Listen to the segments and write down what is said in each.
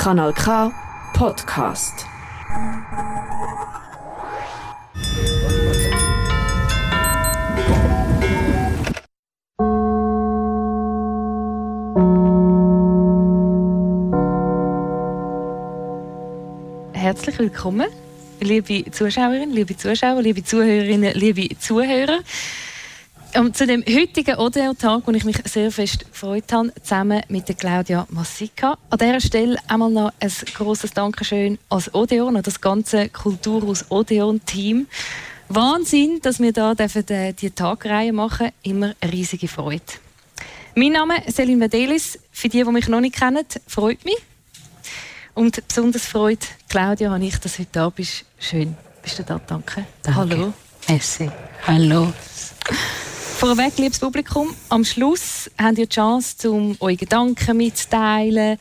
Kanal K Podcast. Herzlich willkommen, liebe Zuschauerinnen, liebe Zuschauer, liebe Zuhörerinnen, liebe Zuhörer. Um, zu dem heutigen Odeon-Tag, wo ich mich sehr fest gefreut habe, zusammen mit der Claudia Massica. An dieser Stelle einmal noch ein grosses Dankeschön als Odeon, an das ganze Kulturhaus Odeon-Team. Wahnsinn, dass wir da dürfen, äh, die Tagreihe machen Immer eine riesige Freude. Mein Name ist Selin Medelis. Für die, die mich noch nicht kennen, freut mich. Und besonders freut Claudia, habe ich, dass du heute da bist. Schön, bist du da? Danke. Danke. Hallo. Merci. Hallo. Vorweg, liebes Publikum, am Schluss habt ihr die Chance, um eure Gedanken mitzuteilen,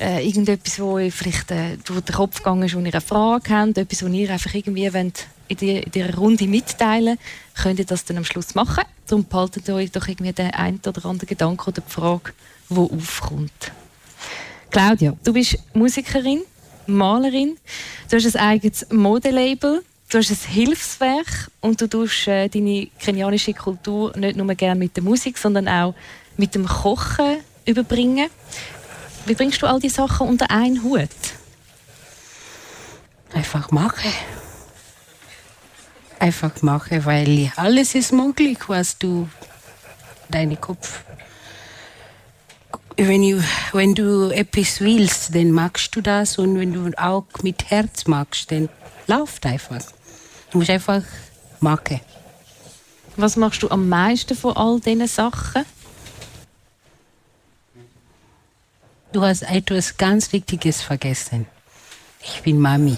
äh, irgendetwas, wo euch vielleicht äh, durch den Kopf gegangen ist, wo ihr eine Frage habt, etwas, wo ihr einfach irgendwie wollt, in dieser Runde mitteilen könnt ihr das dann am Schluss machen. Darum behaltet euch doch irgendwie den einen oder anderen Gedanken oder die Frage, die aufkommt. Claudia, du bist Musikerin, Malerin, du hast ein eigenes Modelabel, du hast ein Hilfswerk und du tust äh, deine kenianische Kultur nicht nur gerne mit der Musik, sondern auch mit dem Kochen überbringen. Wie bringst du all diese Sachen unter einen Hut? Einfach machen. Einfach machen, weil alles ist möglich, was du deinen Kopf. Wenn, you, wenn du etwas willst, dann magst du das und wenn du auch mit Herz magst, dann läuft einfach. Du musst einfach machen. Was machst du am meisten von all diesen Sachen? Du hast etwas ganz Wichtiges vergessen. Ich bin Mami.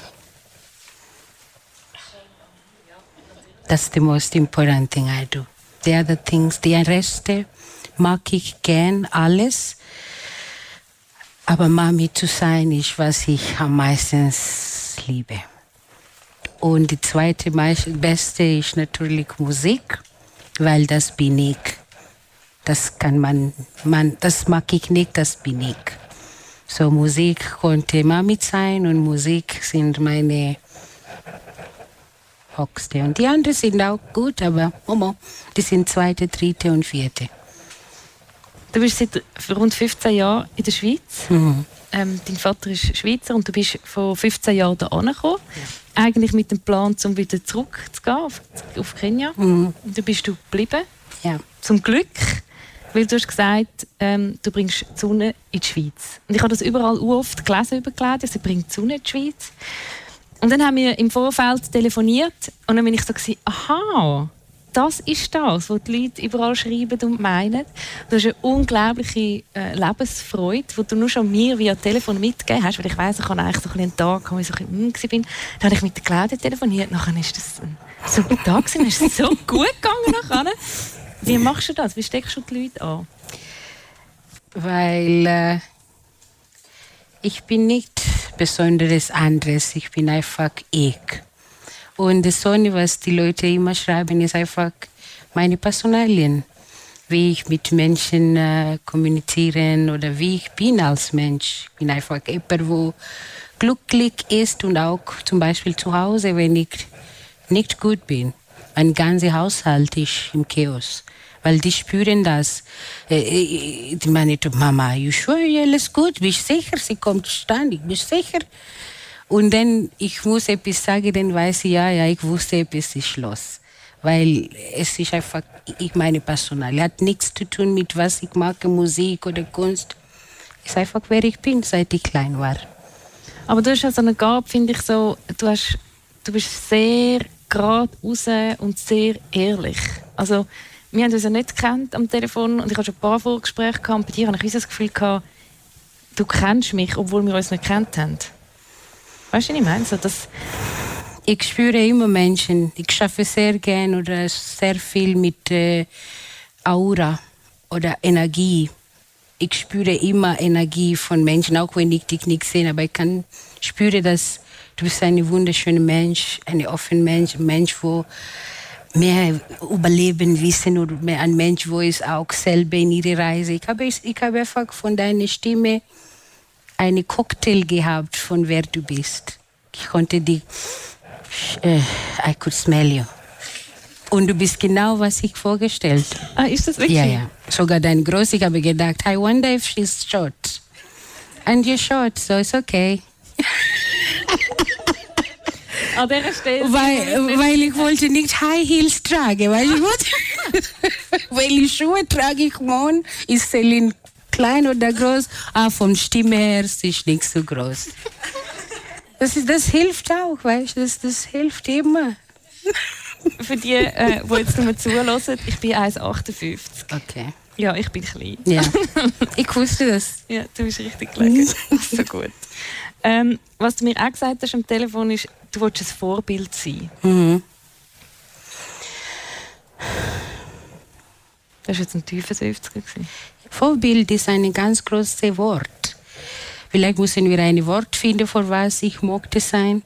That's the most important thing I do. The other things, die Reste mag ich gern alles. Aber Mami zu sein ist, was ich am meisten liebe. Und die zweite beste ist natürlich Musik, weil das bin ich. Das kann man, man, das mag ich nicht, das bin ich. So Musik konnte Mami sein und Musik sind meine Höchste. Und die anderen sind auch gut, aber Momo, die sind zweite, dritte und vierte. Du bist seit rund 15 Jahren in der Schweiz. Mhm. Ähm, dein Vater ist Schweizer und du bist vor 15 Jahren hier angekommen. Eigentlich mit dem Plan, um wieder zurückzugehen auf, auf Kenia. Mhm. Und dann bist du geblieben. Ja. Zum Glück. Weil du hast gesagt, ähm, du bringst die Sonne in die Schweiz. Und ich habe das überall oft gelesen über Claudia, sie bringt die Sonne in die Schweiz. Und dann haben wir im Vorfeld telefoniert und dann bin ich so, gewesen, aha, das ist das, was die Leute überall schreiben und meinen. Du hast eine unglaubliche äh, Lebensfreude, die du nur schon mir via Telefon mitgegeben hast, weil ich weiss, ich habe eigentlich so ein einen Tag, wo ich so ein bisschen bin. Dann habe ich mit der Claudia telefoniert, nachher ist das ein super Tag gewesen, es ist so gut gegangen nachher. Wie machst du das? Wie steckst du die Leute an? weil äh, ich bin nicht besonderes anderes, ich bin einfach ich. Und das Sonne, was die Leute immer schreiben, ist einfach meine Personalien. Wie ich mit Menschen äh, kommunizieren oder wie ich bin als Mensch. Ich bin einfach jemand, wo glücklich ist und auch zum Beispiel zu Hause, wenn ich nicht gut bin. Mein ganzer Haushalt ist im Chaos. Weil die spüren das. Äh, äh, Die meinen, Mama, you sure, alles gut? Bist sicher? Sie kommt ständig. Bist du sicher? Und dann, ich muss etwas sagen, dann weiß ich, ja, ja, ich wusste, etwas ist los. Weil es ist einfach, ich meine Personal. Hat nichts zu tun mit was ich mag, Musik oder Kunst. Es ist einfach, wer ich bin, seit ich klein war. Aber du hast ja so eine Gabe, finde ich so, du, hast, du bist sehr gerade raus und sehr ehrlich. Also, wir haben uns ja nicht gekannt am Telefon und ich hatte schon ein paar Vorgespräche gehabt. Und bei dir habe ich das Gefühl gehabt, du kennst mich, obwohl wir uns nicht gekannt haben. Weißt du, was ich meine? So, das, Ich spüre immer Menschen. Ich schaffe sehr gern oder sehr viel mit äh, Aura oder Energie. Ich spüre immer Energie von Menschen, auch wenn ich dich nicht sehe, aber ich kann spüre, dass du bist ein wunderschöner Mensch, ein offener Mensch, ein Mensch, wo mehr Überleben wissen oder mehr ein Mensch, wo es auch selber in ihre Reise. Ich habe, ich habe einfach von deiner Stimme eine Cocktail gehabt von wer du bist. Ich konnte die, äh, I could smell you. Und du bist genau, was ich vorgestellt. Ah, ist das wirklich? Ja, ja. Sogar dein Groß, ich habe gedacht, I wonder if she's short. And you're short, so it's okay. An dieser Stelle. Weil, weil ich wollte nicht High Heels tragen, weil ich wollte, weil ich Schuhe trage ich morgen, ist Celine klein oder groß, ah, vom Stimme her ist nicht so groß. Das, ist, das hilft auch, weißt du, das, das hilft immer. Für die, äh, die jetzt nur zulassen, ich bin 1,58. Okay. Ja, ich bin klein. Ja. Ich wusste das. Ja, du bist richtig gelegen. so gut. Ähm, was du mir auch gesagt hast am Telefon ist, du willst ein Vorbild sein. Mhm. Das war jetzt ein 55 gewesen. Vorbild ist ein ganz großes Wort. Vielleicht müssen wir ein Wort finden, für was ich mochte sein.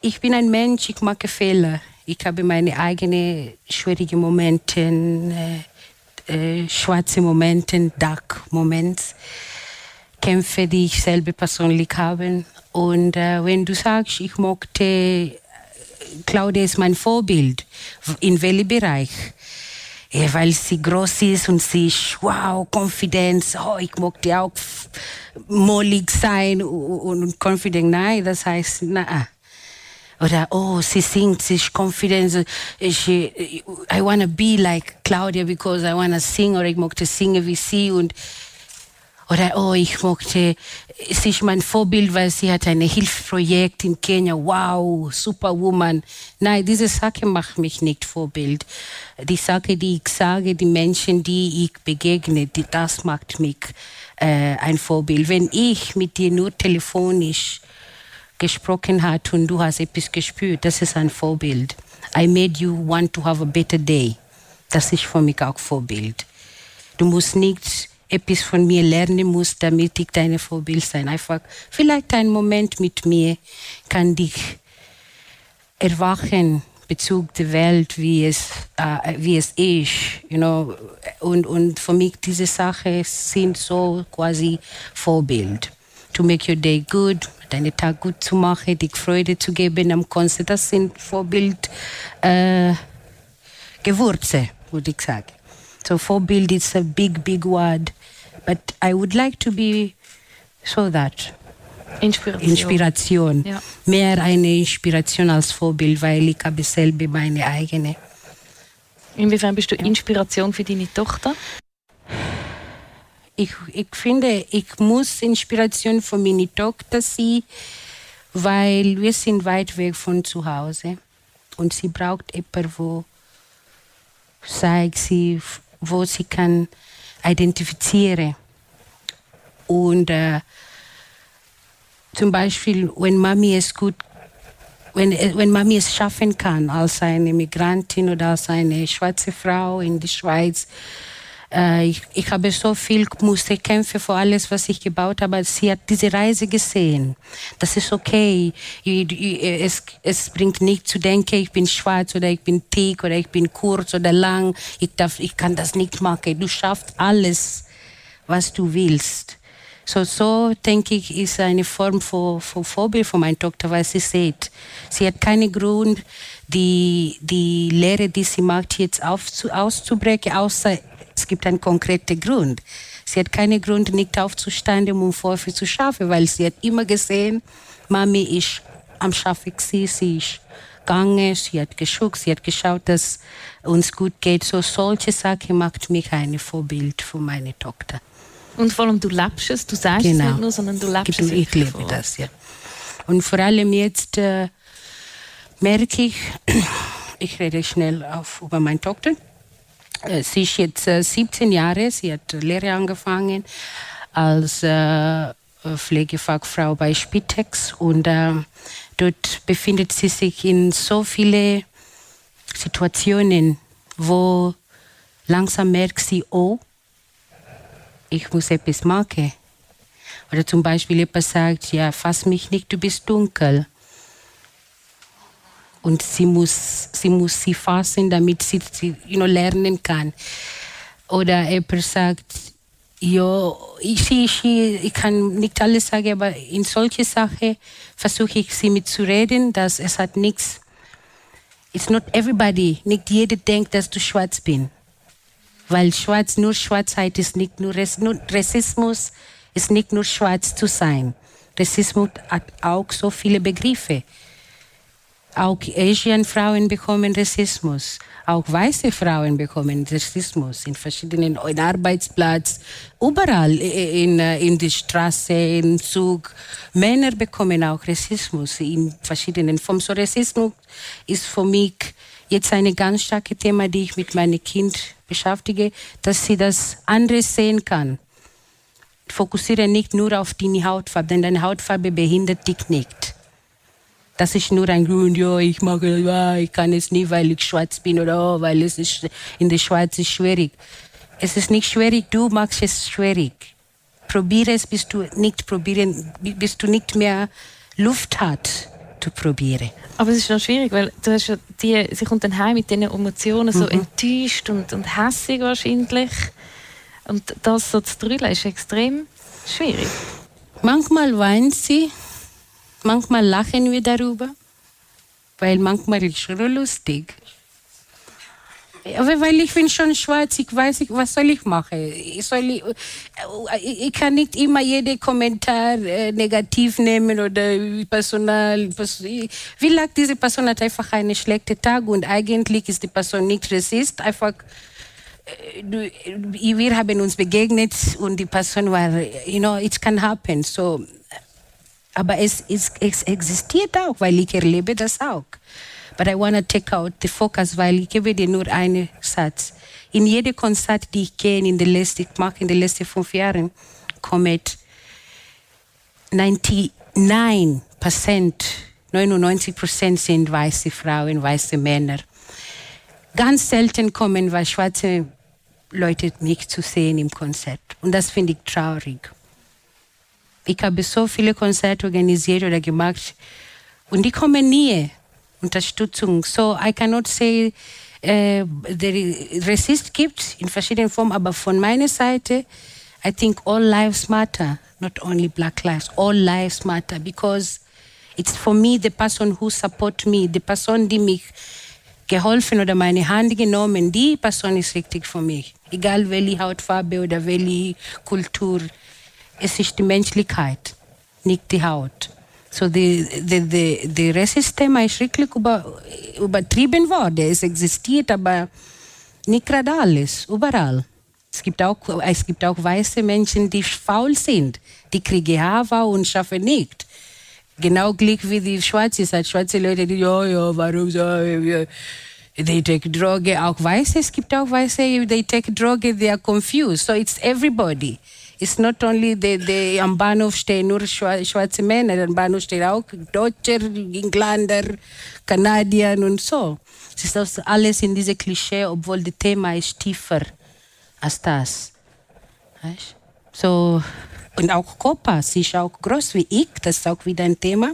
Ich bin ein Mensch, ich mache Fehler. Ich habe meine eigenen schwierigen Momente, äh, äh, schwarze Momente, Dark Moments, Kämpfe, die ich selber persönlich habe. Und äh, wenn du sagst, ich mochte, Claudia ist mein Vorbild, in welchem Bereich? Weil sie groß ist und sie ist, wow, Konfidenz, oh, ich mochte auch mollig sein und, confident. Nein, das heißt, na. Oder, oh, sie singt, sie ist confident. She, I want to be like Claudia because I want to sing. Oder ich mochte singen wie sie. Und, oder, oh, ich mochte, sie ist mein Vorbild, weil sie hat ein Hilfsprojekt in Kenia. Wow, Superwoman. Nein, diese Sache macht mich nicht Vorbild. Die Sache, die ich sage, die Menschen, die ich begegne, die, das macht mich äh, ein Vorbild. Wenn ich mit dir nur telefonisch gesprochen hat und du hast etwas gespürt, das ist ein Vorbild. I made you want to have a better day. Das ist für mich auch Vorbild. Du musst nicht etwas von mir lernen musst, damit ich deine Vorbild sein. Einfach vielleicht ein Moment mit mir kann dich erwachen Bezug der Welt, wie es, äh, wie es ist, you know. Und, und für mich diese Sachen sind so quasi Vorbild. To make your day good, deinen Tag gut zu machen, dich Freude zu geben am Konzert, das sind Vorbild äh, Gewürze, würde ich sagen. So Vorbild is a big, big word, but I would like to be so that. Inspiration. Inspiration. Ja. Mehr eine Inspiration als Vorbild, weil ich habe selber meine eigene. Inwiefern bist du Inspiration für deine Tochter? Ich, ich finde, ich muss Inspiration für meine Tochter sein, weil wir sind weit weg von zu Hause und sie braucht jemanden, wo zeigt sie, wo sie kann identifizieren und äh, zum Beispiel, wenn Mami es gut, wenn, wenn Mami es schaffen kann, als eine Migrantin oder als eine schwarze Frau in der Schweiz, äh, ich, ich habe so viel musste kämpfen für alles, was ich gebaut habe. Sie hat diese Reise gesehen. Das ist okay. Es, es bringt nicht zu denken, ich bin schwarz oder ich bin dick oder ich bin kurz oder lang. Ich, darf, ich kann das nicht machen. Du schaffst alles, was du willst. So, so denke ich, ist eine Form von, von Vorbild für meine Tochter, weil sie sieht. Sie hat keinen Grund, die, die Lehre, die sie macht, jetzt aufzu, auszubrechen, außer es gibt einen konkreten Grund. Sie hat keinen Grund, nicht aufzustehen, um Vorwürfe zu schaffen, weil sie hat immer gesehen, Mami ist am Schaffen, gewesen, sie ist gegangen, sie hat geschaut, sie hat geschaut, dass uns gut geht. So solche Sachen macht mich ein Vorbild für meine Tochter. Und vor allem, du lebst es, du sagst es nicht nur, sondern du lebst es. Genau. Ich lebe vor. das, ja. Und vor allem jetzt äh, merke ich, ich rede schnell auf, über meine Tochter. Äh, Sie ist jetzt äh, 17 Jahre, sie hat Lehre angefangen als äh, Pflegefachfrau bei Spitex und äh, dort befindet sie sich in so viele Situationen, wo langsam merkt sie, oh, ich muss etwas machen. Oder zum Beispiel jemand sagt, ja, fass mich nicht, du bist dunkel. Und sie muss sie, muss sie fassen, damit sie, sie you know, lernen kann. Oder jemand sagt, ja, ich, ich, ich kann nicht alles sagen, aber in solche Sachen versuche ich sie mitzureden, dass es hat nichts. It's not everybody. Nicht jeder denkt, dass du schwarz bist. Weil schwarz, nur Schwarzheit ist nicht nur, nur Rassismus, ist nicht nur schwarz zu sein. Rassismus hat auch so viele Begriffe. Auch Asian Frauen bekommen Rassismus. Auch weiße Frauen bekommen Rassismus in verschiedenen in Arbeitsplatz, überall in, in der Straße, im Zug. Männer bekommen auch Rassismus in verschiedenen Formen. So Rassismus ist für mich jetzt ein ganz starkes Thema, die ich mit meinem Kind beschäftige, dass sie das anders sehen kann. Fokussiere nicht nur auf deine Hautfarbe, denn deine Hautfarbe behindert dich nicht das ist nur ein Grund, ja, ich mag ja, ich kann es nicht, weil ich schwarz bin oder oh, weil es ist in der Schweiz ist schwierig. Es ist nicht schwierig, du machst es schwierig. Probiere es, bis du nicht probieren, bis du nicht mehr Luft hast zu probieren. Aber es ist schon schwierig, weil du hast ja die, sie kommt dann heim mit diesen Emotionen so mhm. enttäuscht und, und hässig wahrscheinlich. Und das so zu drüllen ist extrem schwierig. Manchmal weint sie, Manchmal lachen wir darüber, weil manchmal ist es schon lustig. Aber weil ich bin schon schwarz, ich weiß nicht, was soll ich machen? Ich, soll, ich, ich kann nicht immer jeden Kommentar äh, negativ nehmen oder personal. Vielleicht diese Person hat einfach einen schlechten Tag und eigentlich ist die Person nicht rassist, einfach äh, wir haben uns begegnet und die Person war, you know, it can happen. So aber es, es, es existiert auch, weil ich erlebe das auch. But I want to take out the focus, weil ich gebe dir nur einen Satz. In jedem Konzert, die ich gehe in den letzten, letzten fünf Jahren, kommen 99% 99 sind weiße Frauen, weiße Männer. Ganz selten kommen weil schwarze Leute mich zu sehen im Konzert. Und das finde ich traurig. Ich habe so viele Konzerte organisiert oder gemacht und die kommen nie. Unterstützung. So, I cannot say, äh, der Resist gibt in verschiedenen Formen, aber von meiner Seite, I think all lives matter, not only black lives, all lives matter because it's for me the person who support me, die Person, die mich geholfen oder meine Hand genommen, die Person ist richtig für mich. Egal welche Hautfarbe oder welche Kultur es ist die Menschlichkeit, nicht die Haut. So die, die, ist wirklich über, übertrieben worden. Es existiert, aber nicht gerade alles, überall. Es gibt, auch, es gibt auch weiße Menschen, die faul sind. Die kriegen Hava und schaffen nicht. Genau gleich wie die Schwarze sind. Schwarze Leute, die, ja, ja, warum so, ja, they take Droge. Auch Weiße, es gibt auch Weiße, they take Droge, they are confused. So it's everybody. It's not only the, the am Bahnhof stehen nur schwarze Männer, am Bahnhof stehen auch Deutsche, Engländer, Kanadier und so. Es ist das alles in diese Klischee, obwohl das Thema ist tiefer als das. Weißt? So, und auch Copa, sie ist auch groß wie ich, das ist auch wieder ein Thema.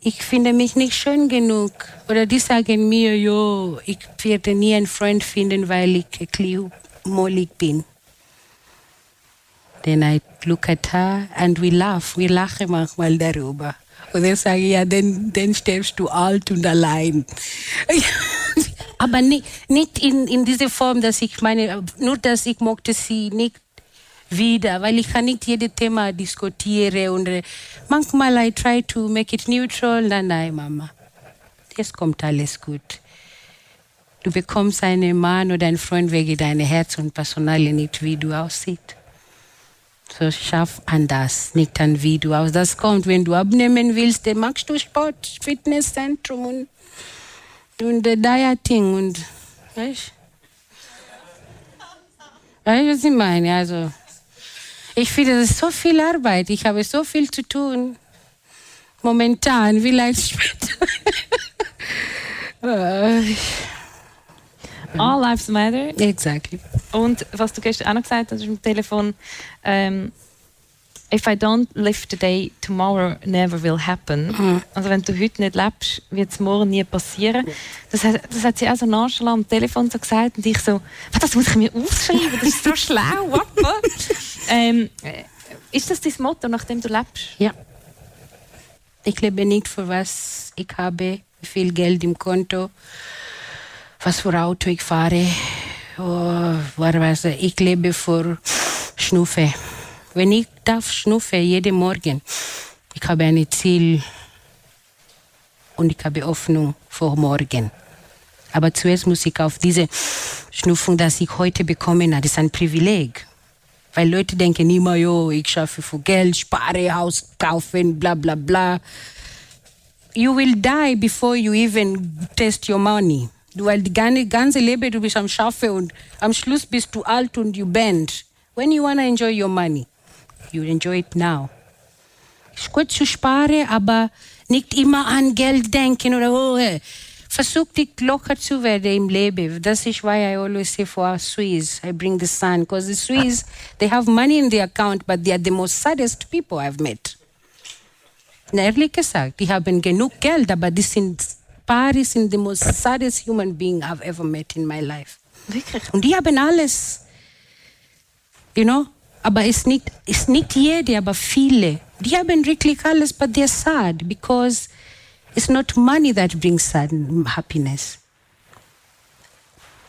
Ich finde mich nicht schön genug. Oder die sagen mir, jo, ich werde nie einen Freund finden, weil ich ein bin. Then I look at her and we laugh. Wir lachen manchmal darüber. Und dann sage ich, ja, dann, dann stirbst du alt und allein. Aber nicht, nicht in, in dieser Form, dass ich meine, nur dass ich mochte sie nicht wieder, weil ich kann nicht jedes Thema diskutieren und äh, manchmal I try to make it neutral. Nein, nein, Mama, es kommt alles gut. Du bekommst einen Mann oder einen Freund wegen deiner Herz und Personalie nicht, wie du aussiehst. So schaff anders, nicht an wie du aus. Das kommt, wenn du abnehmen willst, dann machst du Sport, Fitnesszentrum und, und äh, Dieting und weißt Weißt du, was ich meine? Also, ich finde, das ist so viel Arbeit. Ich habe so viel zu tun. Momentan, vielleicht später. All lives matter. Exactly. Und was du gestern auch noch gesagt hast im Telefon, ähm, If I don't live today, tomorrow never will happen. Mhm. Also wenn du heute nicht lebst, wird es morgen nie passieren. Das hat, das hat sie auch so nonchalant am Telefon so gesagt und ich so, «Was, das muss ich mir aufschreiben, das ist so schlau, ähm, äh, ist das dein Motto, nachdem du lebst? Ja. Ich lebe nicht für was ich habe, wie viel Geld im Konto, was für Auto ich fahre. Oh, ich lebe für Schnuffe. Wenn ich darf schnuffe jeden Morgen, ich habe ein Ziel und ich habe Hoffnung für morgen. Aber zuerst muss ich auf diese Schnuffung, das ich heute bekommen habe, das ist ein Privileg. Weil Leute denken immer, jo, ich schaffe für Geld, spare, Haus kaufen, bla bla bla. You will die before you even test your money. Weil die ganze, Leben du bist am Schaffen und am Schluss bist du alt und you bend. When you wanna enjoy your money, you enjoy it now. Ist gut zu sparen, aber nicht immer an Geld denken oder oh, äh. Versuch dich locker zu werden im Leben. Das ist why I always say for our Swiss, I bring the sun. Because the Swiss, they have money in their account, but they are the most saddest people I've met. Na, ehrlich gesagt, die haben genug Geld, aber die sind, Paare sind the most saddest human being I've ever met in my life. Wirklich? Und die haben alles. You know? Aber es ist nicht, ist nicht jede, aber viele. Die haben wirklich alles, but they're sad because it's not money that brings sad happiness.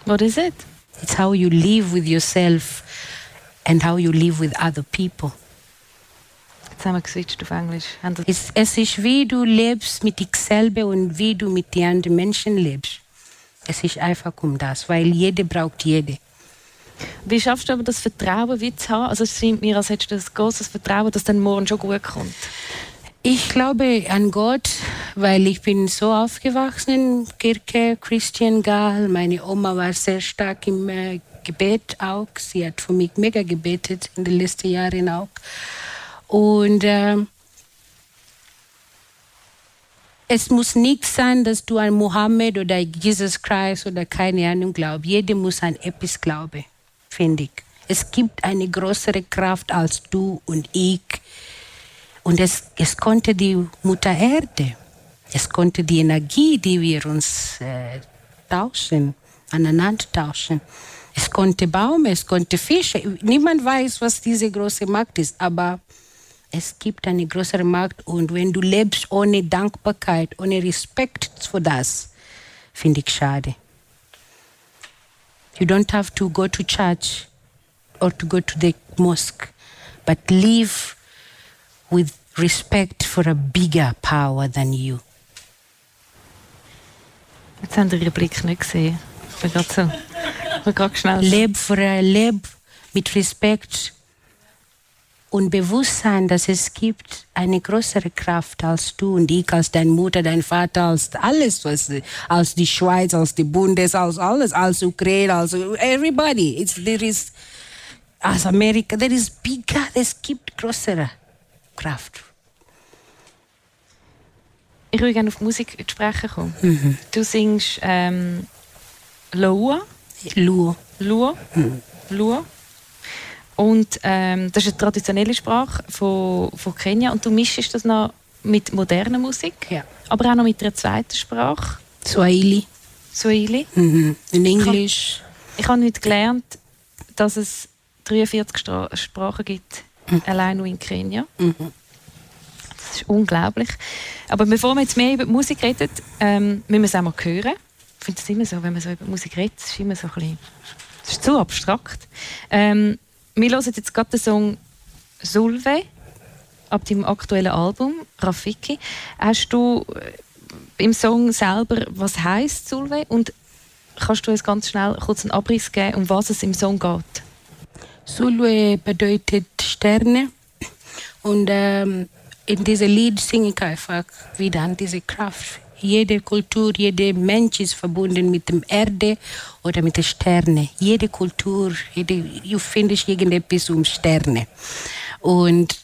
What is it? It's how you live with yourself and how you live with other people. Wir geswitcht auf Englisch. Es, es ist wie du lebst mit dich selber und wie du mit den anderen Menschen lebst. Es ist einfach um das, weil jede braucht jede. Wie schaffst du aber das Vertrauen wie zu haben? Also es scheint mir, als hättest du das großes Vertrauen, dass dann morgen schon gut kommt. Ich glaube an Gott, weil ich bin so aufgewachsen in Kirche, Christian Gal. Meine Oma war sehr stark im äh, Gebet auch. Sie hat für mich mega gebetet in den letzten Jahren auch. Und ähm, es muss nicht sein, dass du an Mohammed oder Jesus Christ oder keine Ahnung glaubst. Jeder muss an etwas glauben, finde ich. Es gibt eine größere Kraft als du und ich. Und es, es konnte die Mutter Erde, es konnte die Energie, die wir uns äh, tauschen, aneinander tauschen. Es konnte Baum, es konnte Fische. Niemand weiß, was diese große Macht ist, aber es gibt eine größere Macht und wenn du lebst ohne Dankbarkeit, ohne Respekt für das, finde ich schade. You don't have to go to church or to go to the mosque, but live with respect for a bigger power than you. Jetzt haben Sie Ihren Blick nicht gesehen. Ich bin gerade so. Ich bin gerade schnell. Leb für leb mit Respekt und Bewusstsein, dass es gibt eine größere Kraft als du und ich, als deine Mutter, dein Vater, als alles, was, als die Schweiz, als die Bundes, als alles, als Ukraine, als everybody. It's, there is, als Amerika, there is bigger, es gibt größere Kraft. Ich würde gerne auf Musik zu sprechen kommen. Mhm. Du singst ähm, Loa. Luo. Lua. Lua. Und ähm, das ist eine traditionelle Sprache von, von Kenia. Und du mischst das noch mit moderner Musik, Ja. aber auch noch mit einer zweiten Sprache, Swahili. Swahili. Mhm. In Englisch. Ich habe heute gelernt, dass es 43 Stra Sprachen gibt, allein nur in Kenia. Das ist unglaublich. Aber bevor wir jetzt mehr über die Musik reden, ähm, müssen wir es auch mal hören. Ich finde es immer so, wenn man so über Musik redet, es ist immer so ein bisschen, es ist zu abstrakt. Ähm, wir hören jetzt gerade den Song Sulve ab dem aktuellen Album Rafiki. Hast du äh, im Song selber, was heißt Sulve und kannst du uns ganz schnell kurz einen Abriss geben, um was es im Song geht? Sulwe bedeutet Sterne. Und ähm, in diesem Lied singe ich einfach wieder an diese Kraft. Jede Kultur, jeder Mensch ist verbunden mit dem Erde oder mit den Sternen. Jede Kultur, jede, du findest irgendetwas um Sterne. Und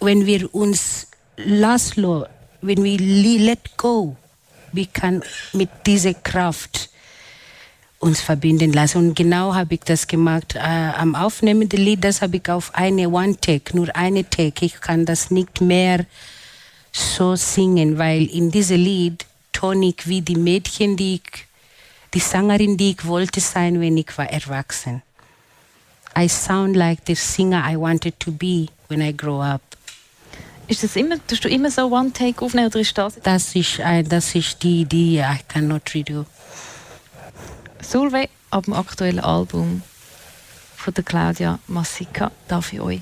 wenn wir uns lassen, wenn wir let go, wir können mit dieser Kraft uns verbinden lassen. Und genau habe ich das gemacht. Äh, am Aufnehmen der Lied, das habe ich auf eine One-Take, nur eine Take. Ich kann das nicht mehr so singen, weil in diesem Lied tone ich wie die Mädchen, die ich, die Sängerin, die ich wollte sein, wenn ich war erwachsen. I sound like the singer I wanted to be when I grow up. Ist das immer, tust du immer so One-Take aufnehmen oder ist das? Das ist, äh, das ist die, die I cannot redo. Solveig, ab dem aktuellen Album von der Claudia Massica darf ich euch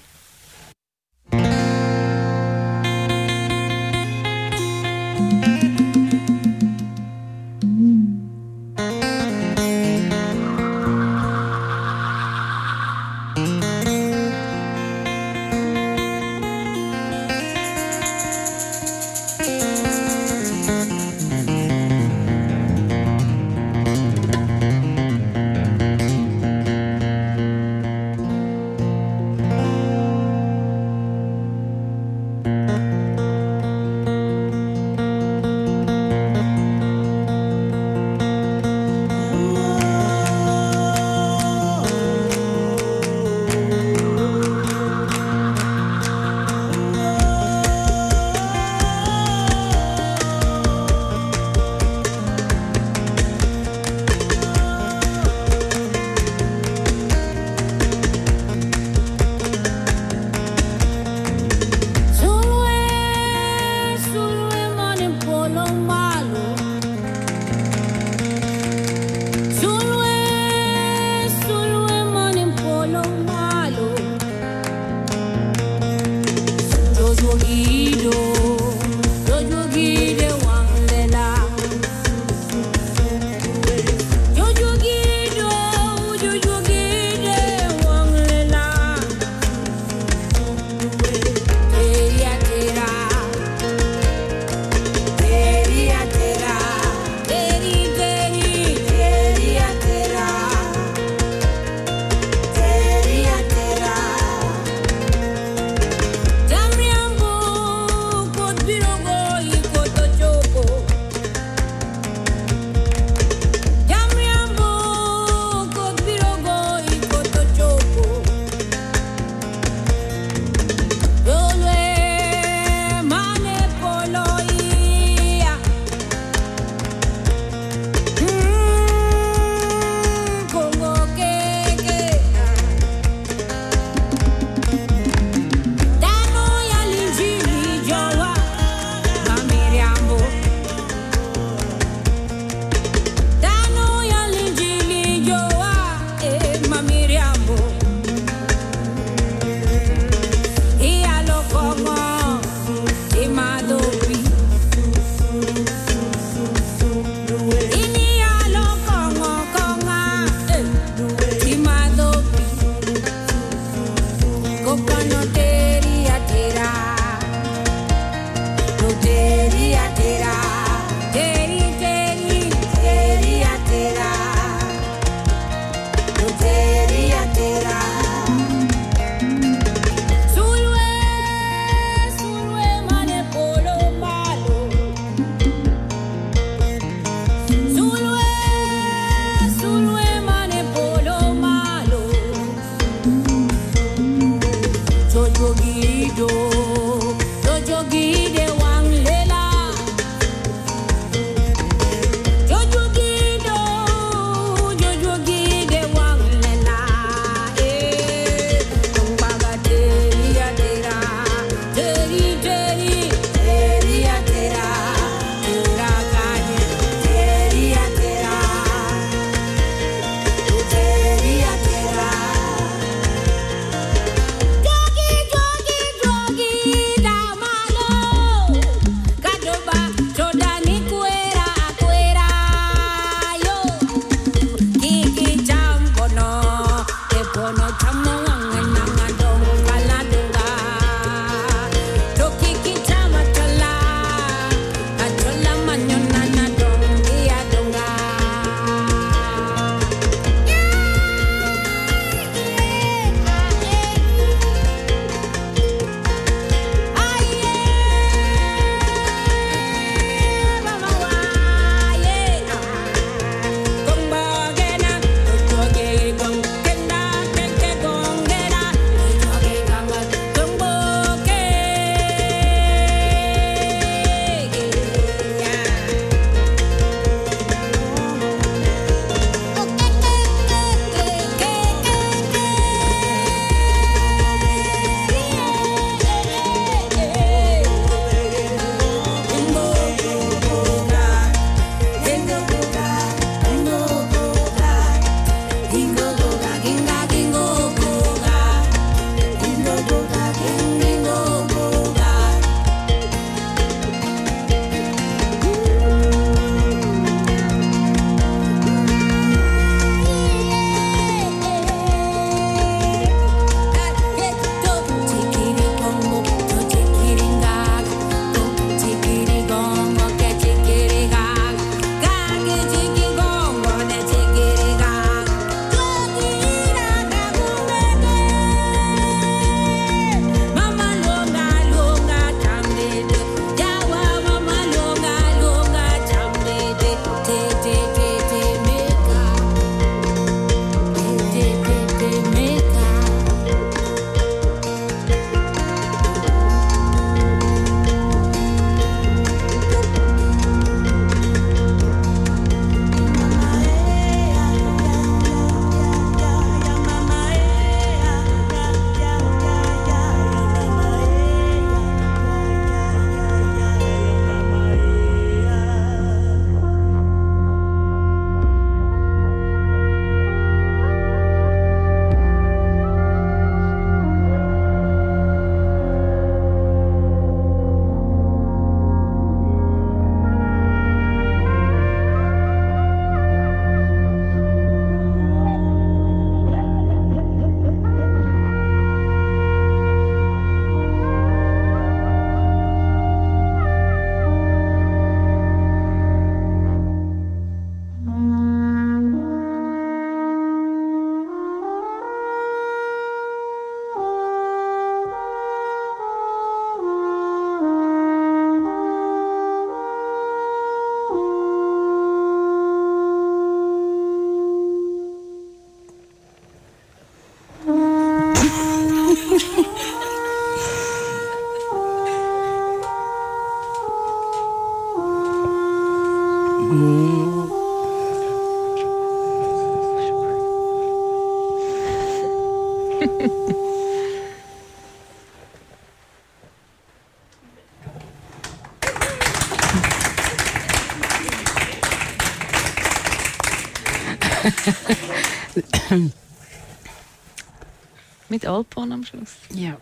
Mit Alphorn am Schluss. Ja.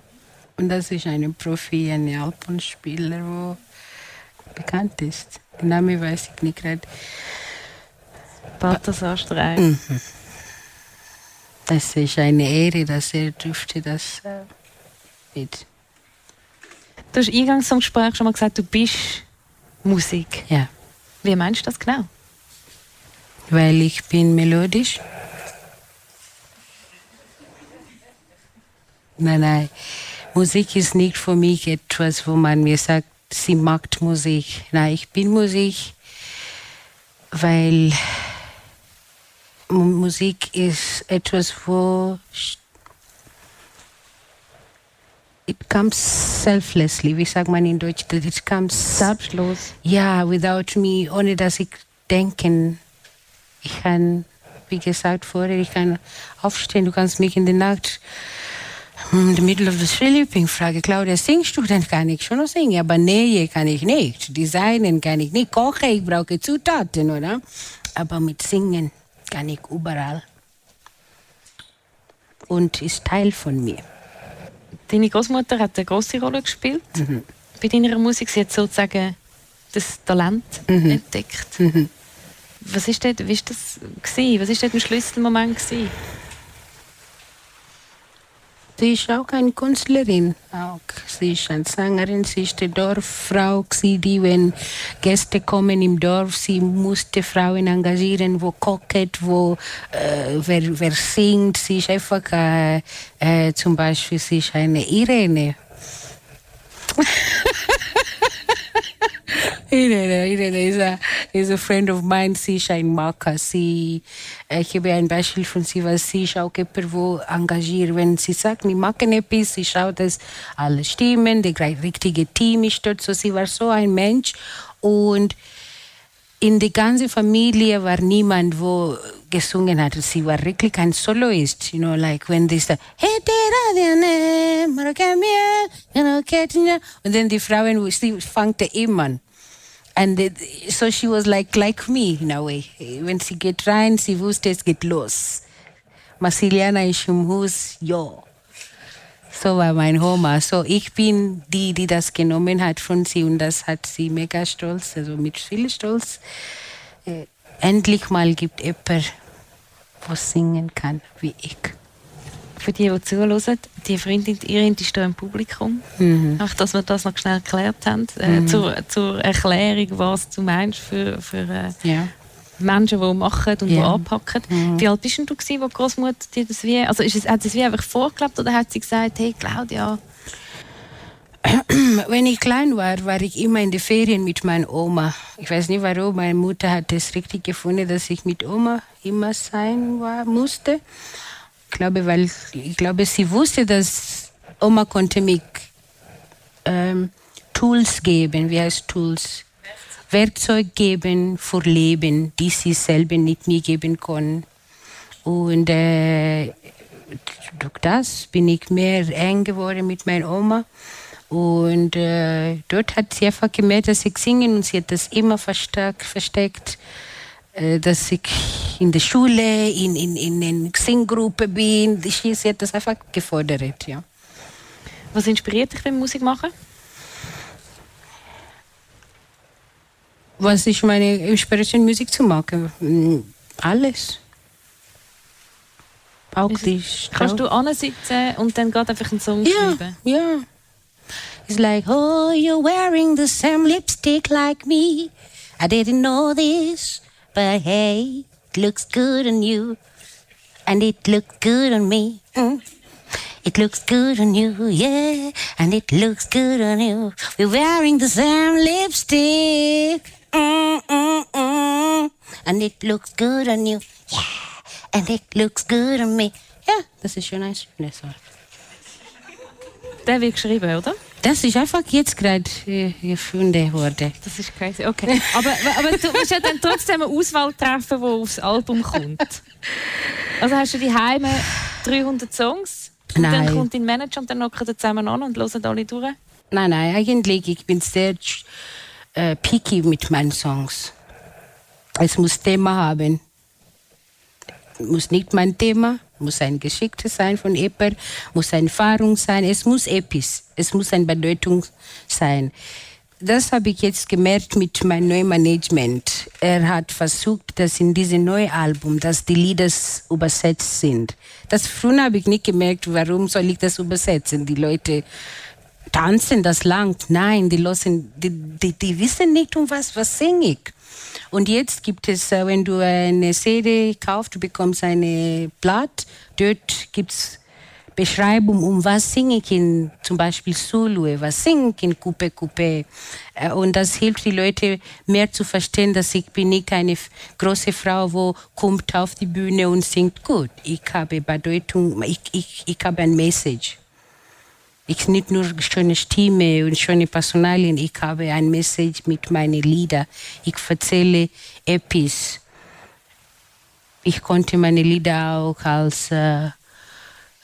Und das ist ein Profi, ein Alpenspieler, der bekannt ist. Den Namen weiß ich nicht gerade. Balthasar Streich. Das ist eine Ehre, dass er dürfte das äh, mit. Du hast eingangs zum Gespräch schon mal gesagt, du bist Musik. Ja. Wie meinst du das genau? Weil ich bin melodisch. Nein, nein. Musik ist nicht für mich etwas, wo man mir sagt, sie macht Musik. Nein, ich bin Musik, weil Mu- Musik ist etwas, wo it comes selflessly. Wie sagt man in Deutsch? That It comes Selbstlos. ja, without me, ohne dass ich denken. Ich kann, wie gesagt vorher, ich kann aufstehen, du kannst mich in der Nacht in the middle of the sleeping frage, Claudia, singst du? Dann kann ich schon noch singen, aber Nähe kann ich nicht. Designen kann ich nicht. Kochen, ich brauche Zutaten, oder? Aber mit Singen kann ich überall. Und ist Teil von mir. Deine Großmutter hat eine große Rolle gespielt bei deiner Musik. Sie hat sozusagen das Talent entdeckt. Was ist dort, wie ist das gewesen? Was ist dort ein Schlüsselmoment gewesen? Sie ist auch eine Künstlerin. Auch. Sie ist eine Sängerin, sie ist eine Dorffrau, die, wenn Gäste kommen im Dorf, sie musste Frauen engagieren, wo kocht, wo äh, wer, wer singt. Sie ist einfach, äh, äh, zum Beispiel, sie ist eine Irene. Irene, Irene is a, is a friend of mine. Habe ein Beispiel von sie, weil sie ist auch jemand, wo engagiert. Wenn sie sagt, wir machen etwas, sie schaut, dass alle stimmen, das richtige Team ist dort. So, sie war so ein Mensch. Und in der ganzen Familie war niemand, wo gesungen hat. Sie war wirklich ein Soloist, you know, like when they start, "Hey, tera, diane, maracamia, you know, ketnya." und dann die Frauen, sie fangte immer an. And it, so she was like like me in a way. Wenn sie geht rein, sie wusste, es geht los. Masiliana im Haus, ja. So war mein Oma. So ich bin die, die das genommen hat von sie und das hat sie mega stolz, also mit viel Stolz. Äh, endlich mal gibt jemand, was singen kann wie ich. Für die, die zuhören, die Freundin, ihre ist da im Publikum. Ach, dass wir das noch schnell erklärt haben. Äh, zur, zur Erklärung, was du meinst für, für äh, Ja. Menschen, die machen und die Ja. anpacken. Wie alt bist denn du, gewesen, wo die Großmutter dir das wie, also ist es, hat sie es wie einfach vorgelebt oder hat sie gesagt, hey Claudia, Wenn ich klein war, war ich immer in den Ferien mit meiner Oma. Ich weiß nicht warum, meine Mutter hat es richtig gefunden, dass ich mit Oma immer sein war, musste. Ich glaube, weil ich glaube, sie wusste, dass Oma konnte mich ähm, Tools geben. Wie heißt Tools? Werkzeug geben für Leben, die sie selber nicht mir geben konnten. Und äh, durch das bin ich mehr eng geworden mit meiner Oma. Und äh, dort hat sie einfach gemerkt, dass ich singe und sie hat das immer versteckt, äh, dass ich in der Schule, in, in, in einer Singgruppe bin. Sie sie hat das einfach gefordert, ja. was inspiriert dich beim Musik machen? Was ist meine Inspiration, Musik zu machen? Mm, Alles. Auch die Kannst du ansitzen und dann gerade einfach einen Song Yeah, schreiben? yeah. It's like, oh, you're wearing the same lipstick like me. I didn't know this, but hey, it looks good on you. And it looks good on me. Mm. It looks good on you, yeah. And it looks good on you. We're wearing the same lipstick. Mm, mm, mm. And it looks good on you, yeah. And it looks good on me. Ja, das ist schon schönes Wort. Der wird geschrieben, oder? Das ist einfach jetzt gerade äh, gefunden worden. Das ist crazy. Okay. aber, aber du musst ja dann trotzdem eine Auswahl treffen, die aufs Album kommt. Also hast du die Heime 300 Songs Und Nein. dann kommt dein Manager und dann hocken ihr zusammen an und hören alle durch? Nein, nein, eigentlich, ich bin sehr äh, picky mit meinen Songs. Es muss Thema haben. Muss nicht mein Thema, muss ein Geschicktes sein von jemand, muss eine Erfahrung sein, es muss etwas, es muss eine Bedeutung sein. Das habe ich jetzt gemerkt mit meinem neuen Management. Er hat versucht, dass in diesem neuen Album, dass die Lieder übersetzt sind. Das früher habe ich nicht gemerkt, warum soll ich das übersetzen? Die Leute tanzen das lang. Nein, die, losen, die, die, die wissen nicht, um was, was singe ich. Und jetzt gibt es, äh, wenn du eine CD kaufst, du bekommst eine Blatt, dort gibt es Beschreibung, um was singe ich in zum Beispiel Zulu, was singe ich in Coupe Coupe. Äh, Und das hilft die Leute mehr zu verstehen, dass ich bin nicht eine große Frau, wo kommt auf die Bühne und singt gut. Ich habe Bedeutung, ich, ich, ich habe ein Message. Ich nicht nur schöne Stimme und schöne Personalien, ich habe ein Message mit meinen Liedern. Ich erzähle etwas. Ich konnte meine Lieder auch als äh,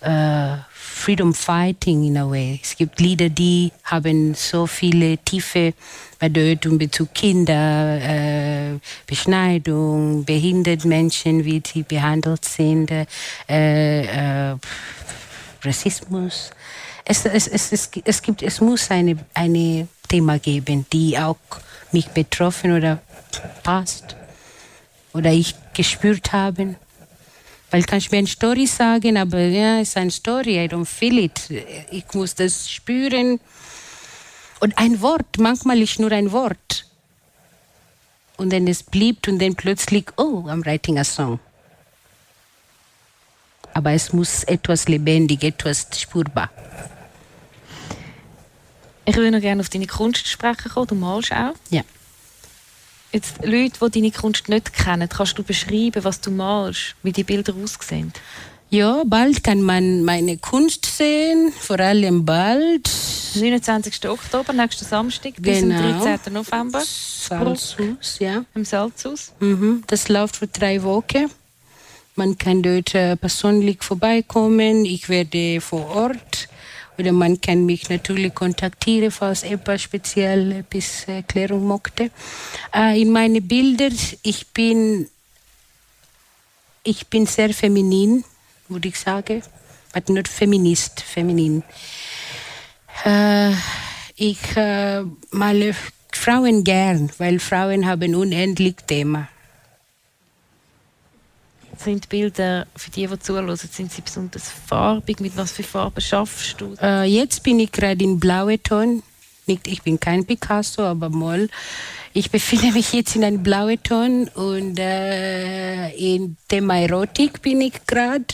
äh, Freedom Fighting in a way. Es gibt Lieder, die haben so viele tiefe Bedeutung Bezug Kinder, äh, Beschneidung, behinderte Menschen, wie sie behandelt sind, äh, äh, Rassismus. Es, es, es, es, gibt, es muss eine, eine Thema geben, die auch mich betroffen oder passt oder ich gespürt habe. Weil kannst mir eine Story sagen, aber ja, es ist eine Story, I don't feel it. Ich muss das spüren. Und ein Wort, manchmal ist nur ein Wort. Und dann es blieb und dann plötzlich, oh, I'm writing a song. Aber es muss etwas lebendig, etwas spürbar. Ich würde noch gerne auf deine Kunst sprechen kommen. Du malst auch. Ja. Jetzt Leute, die deine Kunst nicht kennen, kannst du beschreiben, was du malst, wie die Bilder aussehen? Ja, bald kann man meine Kunst sehen, vor allem bald. 29. Oktober, nächsten Samstag, bis zum Genau. 13. November Salzhaus, ja. im Salzhaus. Mhm. Das läuft für drei Wochen. Man kann dort äh, persönlich vorbeikommen. Ich werde vor Ort. Oder man kann mich natürlich kontaktieren, falls etwas speziell etwas Erklärung möchte. Äh, in meine Bilder, ich bin, ich bin sehr feminin, würde ich sagen. But not feminist, feminin. Äh, ich male Frauen gern, weil Frauen haben unendlich Thema. Sind die Bilder, für die, die zuhören, sind sie besonders farbig? Mit was für Farben schaffst du? Äh, jetzt bin ich gerade in blaue Ton. Nicht, ich bin kein Picasso, aber mal. Ich befinde mich jetzt in einem blauen Ton und äh, in Thema Erotik bin ich gerade.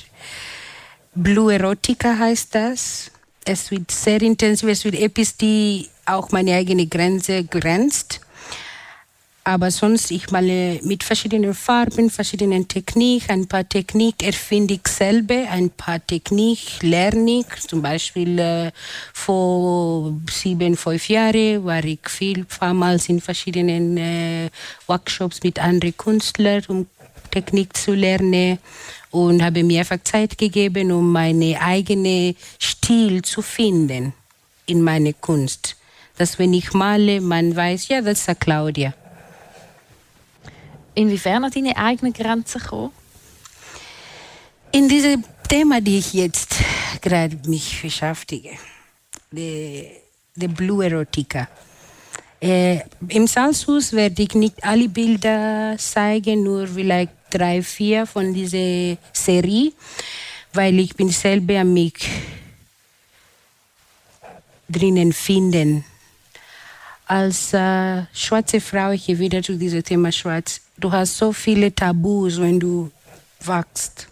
Blue Erotica heißt das. Es wird sehr intensiv, es wird etwas, die auch meine eigene Grenze grenzt. Aber sonst, ich male mit verschiedenen Farben, verschiedenen Techniken. Ein paar Technik erfinde ich selber, ein paar Technik lerne ich. Zum Beispiel äh, vor sieben, fünf Jahren war ich viel, mehrmals in verschiedenen äh, Workshops mit anderen Künstlern, um Technik zu lernen und habe mir einfach Zeit gegeben, um meine eigene Stil zu finden in meine Kunst. Dass wenn ich male, man weiß, ja, das ist Claudia. Inwiefern an deine eigenen Grenzen kommen? In diesem Thema, die ich jetzt gerade mich beschäftige, die, die Blue Erotica. Äh, Im Salzhaus werde ich nicht alle Bilder zeigen, nur vielleicht drei, vier von dieser Serie, weil ich bin selber mich drinnen finden. Als äh, schwarze Frau, ich gehe wieder zu diesem Thema Schwarz, du hast so viele Tabus, wenn du wachst.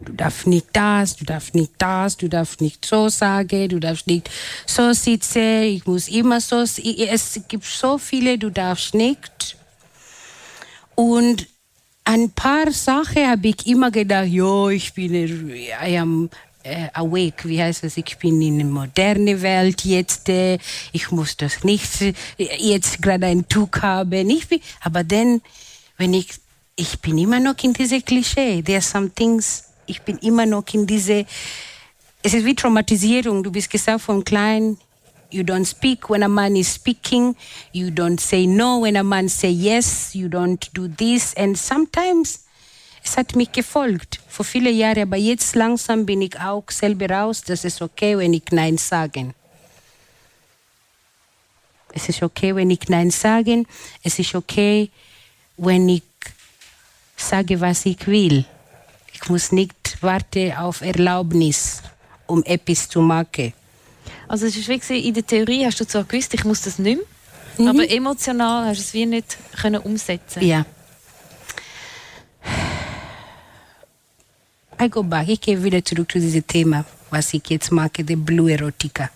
Du darfst nicht das, du darfst nicht das, du darfst nicht so sagen, du darfst nicht so sitzen, ich muss immer so. Es gibt so viele, du darfst nicht. Und ein paar Sachen habe ich immer gedacht, ja, ich bin, I am äh, awake, wie heißt das, ich bin in der modernen Welt jetzt, äh, ich muss das nicht äh, jetzt gerade ein Tuch haben. Ich bin, aber dann, wenn ich, ich bin immer noch in diese Klischee, there are some things ich bin immer noch in diese, es ist wie Traumatisierung. Du bist gesagt von klein, you don't speak when a man is speaking, you don't say no when a man say yes, you don't do this. And sometimes, es hat mich gefolgt vor viele Jahre, aber jetzt langsam bin ich auch selber raus, dass es okay, wenn ich Nein sage. Es ist okay, wenn ich Nein sage. Es ist okay, wenn ich sage, was ich will. Ich muss nicht warten auf Erlaubnis, um etwas zu machen. Also es ist wie gewesen, in der Theorie hast du zwar gewusst, ich muss das nicht mehr, aber emotional hast du es wie nicht können umsetzen. Ja. I go back. Ich gehe wieder zurück zu diesem Thema, was ich jetzt mache, die Blue Erotica.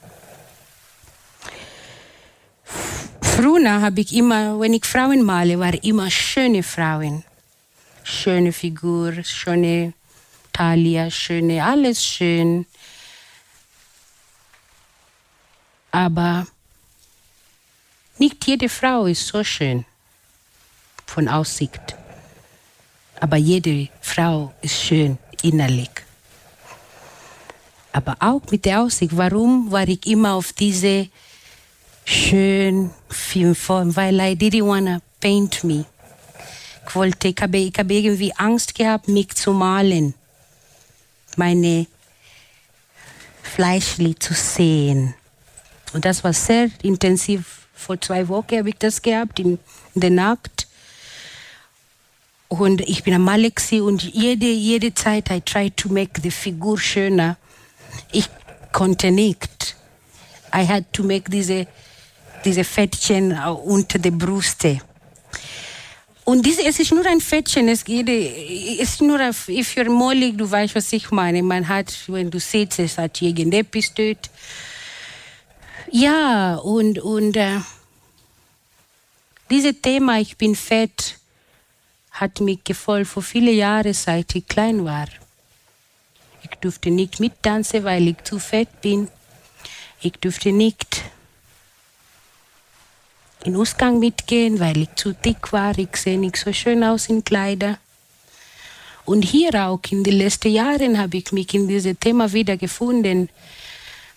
Früher habe ich immer, wenn ich Frauen male, waren immer schöne Frauen. Schöne Figur, schöne Taille, schöne, alles schön. Aber nicht jede Frau ist so schön von Aussicht. Aber jede Frau ist schön innerlich. Aber auch mit der Aussicht. Warum war ich immer auf diese schön Filmform? Weil I didn't wanna paint me. Ich wollte, ich habe, ich habe irgendwie Angst gehabt, mich zu malen. Meine Fleischli zu sehen. Und das war sehr intensiv. Vor zwei Wochen habe ich das gehabt, in, in der Nacht. Und ich bin am gewesen und jede, jede Zeit I tried to make the Figur schöner. Ich konnte nicht. I had to make diese, diese Fettchen äh, unter der Brüste. Und diese, es ist nur ein Fettchen, es, jede, es ist nur, if you're mollig, du weißt, was ich meine. Man hat, wenn du sitzt, es hat irgendetwas dort. Ja, und, und äh, dieses Thema, ich bin fett, hat mich gefolgt vor viele Jahre, seit ich klein war. Ich durfte nicht mittanzen, weil ich zu fett bin. Ich durfte nicht in Ausgang mitgehen, weil ich zu dick war. Ich sehe nicht so schön aus in Kleider. Und hier auch in den letzten Jahren habe ich mich in diesem Thema wieder gefunden.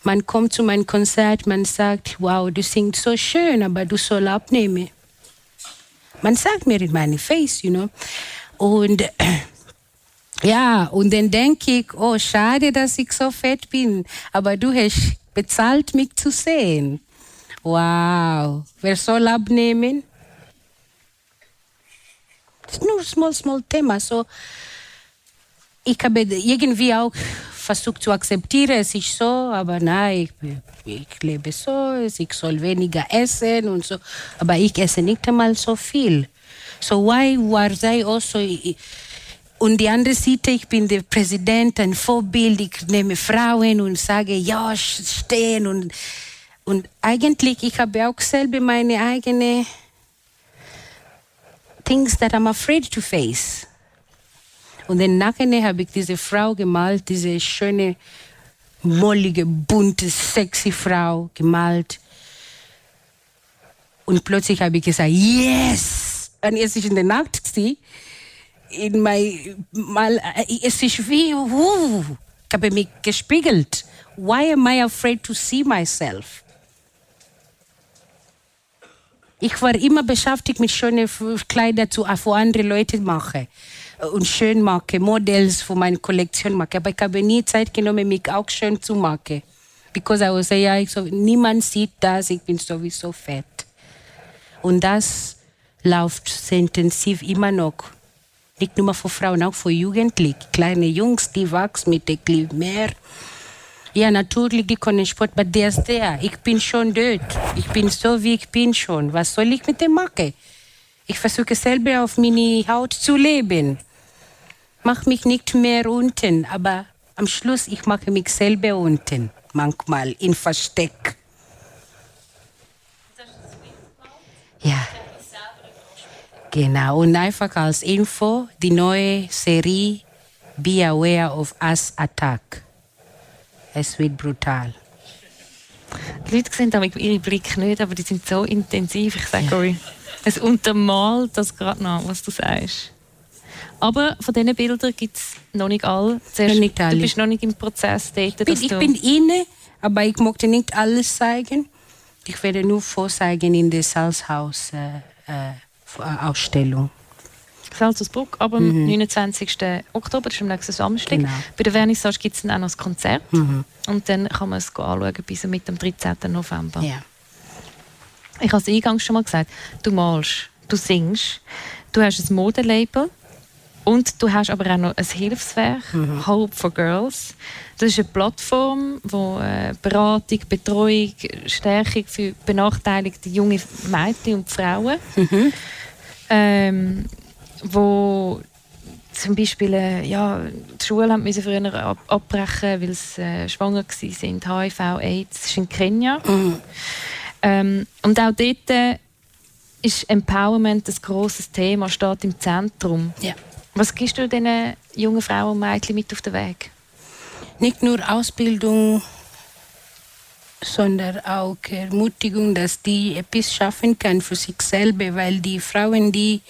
Man kommt zu meinem Konzert, man sagt, wow, du singst so schön, aber du soll abnehmen. Man sagt mir in meine Face, you know. Und ja, und dann denke ich, oh, schade, dass ich so fett bin, aber du hast bezahlt, mich zu sehen. Wow, wer soll abnehmen? Das ist nur ein small, small Thema. So, ich habe irgendwie auch versucht zu akzeptieren, es ist so, aber nein, ich, ich lebe so, ich soll weniger essen und so, aber ich esse nicht einmal so viel. So why was I also und die andere Seite, ich bin der Präsident, ein Vorbild, ich nehme Frauen und sage, ja, stehen und, und eigentlich, ich habe auch selber meine eigene things that I'm afraid to face. Und dann nachher habe ich diese Frau gemalt, diese schöne, mollige, bunte, sexy Frau gemalt. Und plötzlich habe ich gesagt, yes! Und jetzt ist in der Nacht sie in mein, mal, es ist wie, uh, ich habe mich gespiegelt. Why am I afraid to see myself? Ich war immer beschäftigt mit schönen Kleidern zu, für andere Leute machen und schön machen, Models für meine Kollektion machen. Aber ich habe nie Zeit genommen, mich auch schön zu machen. Because I was ja, so, niemand sieht das, ich bin sowieso fett. Und das läuft sehr intensiv immer noch. Nicht nur für Frauen, auch für Jugendliche. Kleine Jungs, die wachsen mit dem mehr. Ja, natürlich, die können Sport, aber der ist der. Ich bin schon dort. Ich bin so, wie ich bin schon. Was soll ich mit dem machen? Ich versuche selber auf meine Haut zu leben. Mach mich nicht mehr unten, aber am Schluss, ich mache mich selber unten. Manchmal in Versteck. Ja. Genau, und einfach als Info, die neue Serie Be Aware of Us Attack. Es wird brutal. Die Leute sehen aber ihre Blicke nicht, aber die sind so intensiv, ich sage ja. euch. Es untermalt das gerade noch, was du sagst. Aber von diesen Bildern gibt es noch nicht alle. Zuerst, Noch nicht alle. Du bist noch nicht im Prozess dort, Ich ich bin inne, aber ich möchte nicht alles zeigen. Ich werde nur vorzeigen in der Salzhaus äh, äh, Ausstellung. Salzburg, aber am 29. Oktober, das ist am nächsten Samstag. Genau. Bei der Vernissage gibt es dann auch noch ein Konzert. Und dann kann man es anschauen bis mit dem 13. November. Ja. Ich habe es eingangs schon mal gesagt, du malst, du singst, du hast ein Modelabel und du hast aber auch noch ein Hilfswerk, Hope for Girls. Das ist eine Plattform, wo äh, Beratung, Betreuung, Stärkung für benachteiligte junge Mädchen und Frauen, ähm, wo zum Beispiel äh, ja, die Schule müssen früher ab abbrechen, weil sie äh, schwanger waren, sind HIV, AIDS, das ist in Kenia. Ähm, und auch dort äh, ist Empowerment ein grosses Thema, steht im Zentrum. ja. Was gibst du diesen jungen Frauen und Mädchen mit auf den Weg? Nicht nur Ausbildung, sondern auch Ermutigung, dass die etwas schaffen kann für sich selber, weil die Frauen, die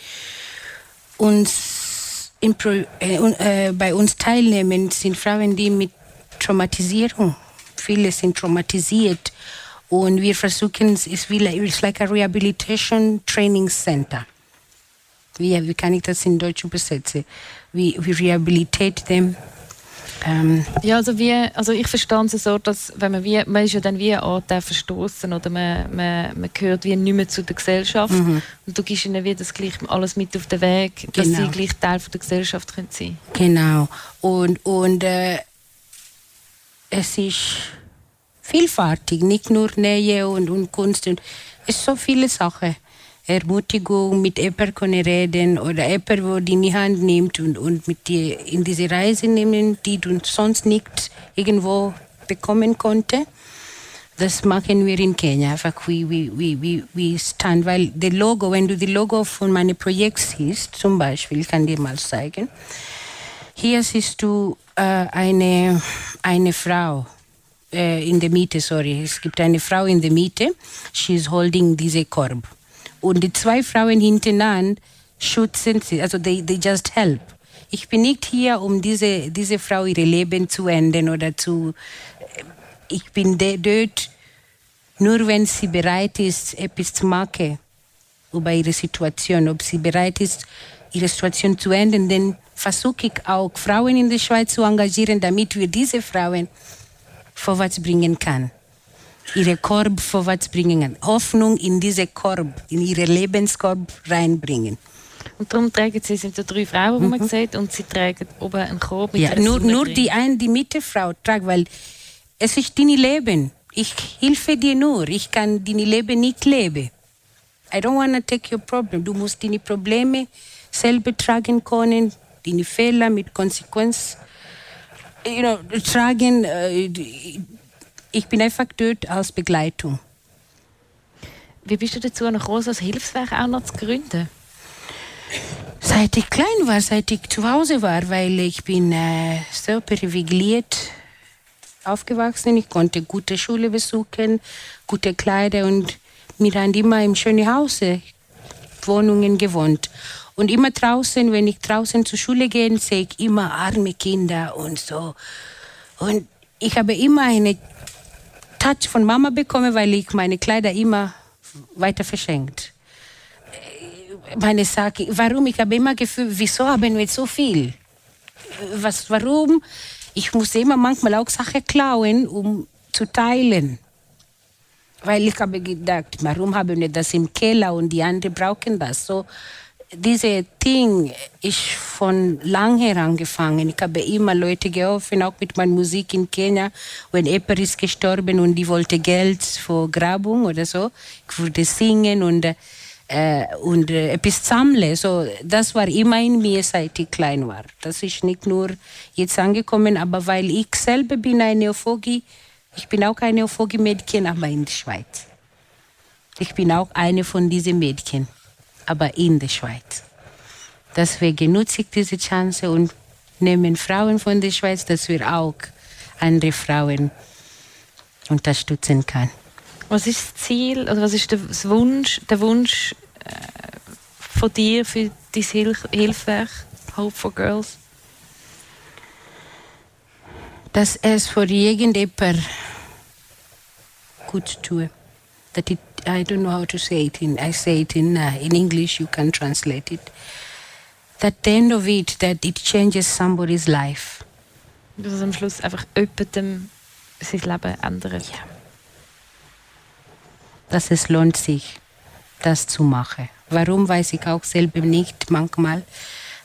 uns äh, äh, bei uns teilnehmen, sind Frauen, die mit Traumatisierung, viele sind traumatisiert und wir versuchen, es ist wie like a rehabilitation training center. Wie, wie kann ich das in Deutsch übersetzen? We, we rehabilitate them. Ähm, Ja, also, wie, also ich verstehe es so, dass wenn man, wie, man ist ja dann wie eine Art verstoßen oder man, man, man gehört wie nicht mehr zu der Gesellschaft und du gibst ihnen wie das gleich alles mit auf den Weg, dass Genau. sie gleich Teil von der Gesellschaft können sein Genau. Und, und äh, es ist vielfältig, nicht nur Nähe und, und Kunst. Und es ist so viele Sachen. Ermutigung, mit jemandem reden oder jemand, wo die in die Hand nimmt und, und mit dir in diese Reise nehmen, die du sonst nicht irgendwo bekommen konnte. Das machen wir in Kenia. Einfach, we, we, we, we, we stand, weil das Logo, wenn du das Logo von meinem Projekt siehst, zum Beispiel, kann dir mal zeigen, hier siehst du äh, eine, eine Frau äh, in der Mitte, sorry. Es gibt eine Frau in der Mitte, she is holding diese Korb. Und die zwei Frauen hintereinander schützen sie, also they, they just help. Ich bin nicht hier, um diese, diese Frau ihr Leben zu enden oder zu. Ich bin dort, nur wenn sie bereit ist, etwas zu machen über ihre Situation, ob sie bereit ist, ihre Situation zu ändern. Dann versuche ich auch, Frauen in der Schweiz zu engagieren, damit wir diese Frauen vorwärts bringen können. Ihre Korb vorwärts bringen. Hoffnung in diese Korb, in ihre Lebenskorb reinbringen. Und darum tragen sie, sind so drei Frauen, die man sieht, und sie tragen oben einen Korb mit Ja, nur, nur die eine, die Mittelfrau tragt, weil es ist dein Leben. Ich helfe dir nur. Ich kann dein Leben nicht leben. I don't want to take your problem. Du musst deine Probleme selber tragen können, deine Fehler mit Konsequenz you know, tragen. äh, Ich bin einfach dort als Begleitung. Wie bist du dazu noch gekommen, ein Hilfswerk auch noch zu gründen? Seit ich klein war, seit ich zu Hause war, weil ich bin äh, so privilegiert aufgewachsen. Ich konnte gute Schule besuchen, gute Kleider und wir haben immer im schönen Hause Wohnungen gewohnt. Und immer draußen, wenn ich draußen zur Schule gehe, sehe ich immer arme Kinder und so. Und ich habe immer eine Touch von Mama bekommen, weil ich meine Kleider immer weiter verschenkt meine Sache, warum? Ich habe immer Gefühl, wieso haben wir so viel? Was, warum? Ich muss immer manchmal auch Sachen klauen, um zu teilen. Weil ich habe gedacht, warum haben wir das im Keller und die anderen brauchen das? So, diese Ding ist von lang her angefangen. Ich habe immer Leute geholfen, auch mit meiner Musik in Kenia. Wenn jemand ist gestorben und die wollte Geld für Grabung oder so, ich würde singen und äh, und äh, etwas sammeln. So, das war immer in mir, seit ich klein war. Das ist nicht nur jetzt angekommen, aber weil ich selber bin eine Neophogie, ich bin auch ein Neophogie-Mädchen, aber in der Schweiz. Ich bin auch eine von diesen Mädchen, aber in der Schweiz. Deswegen nutze ich diese Chance und nehme Frauen von der Schweiz, dass wir auch andere Frauen unterstützen können. Was ist das Ziel, oder was ist der Wunsch, der Wunsch äh, von dir für dein Hil Hilfswerk? Hope for Girls? Dass es für irgendjemand gut tue. That it, I don't know how to say it in, I say it in, uh, in English, you can translate it. That the end of it, that it changes somebody's life. Dass es am Schluss einfach jemandem sein Leben ändert. Ja. Dass es lohnt sich, das zu machen. Warum weiß ich auch selber nicht manchmal.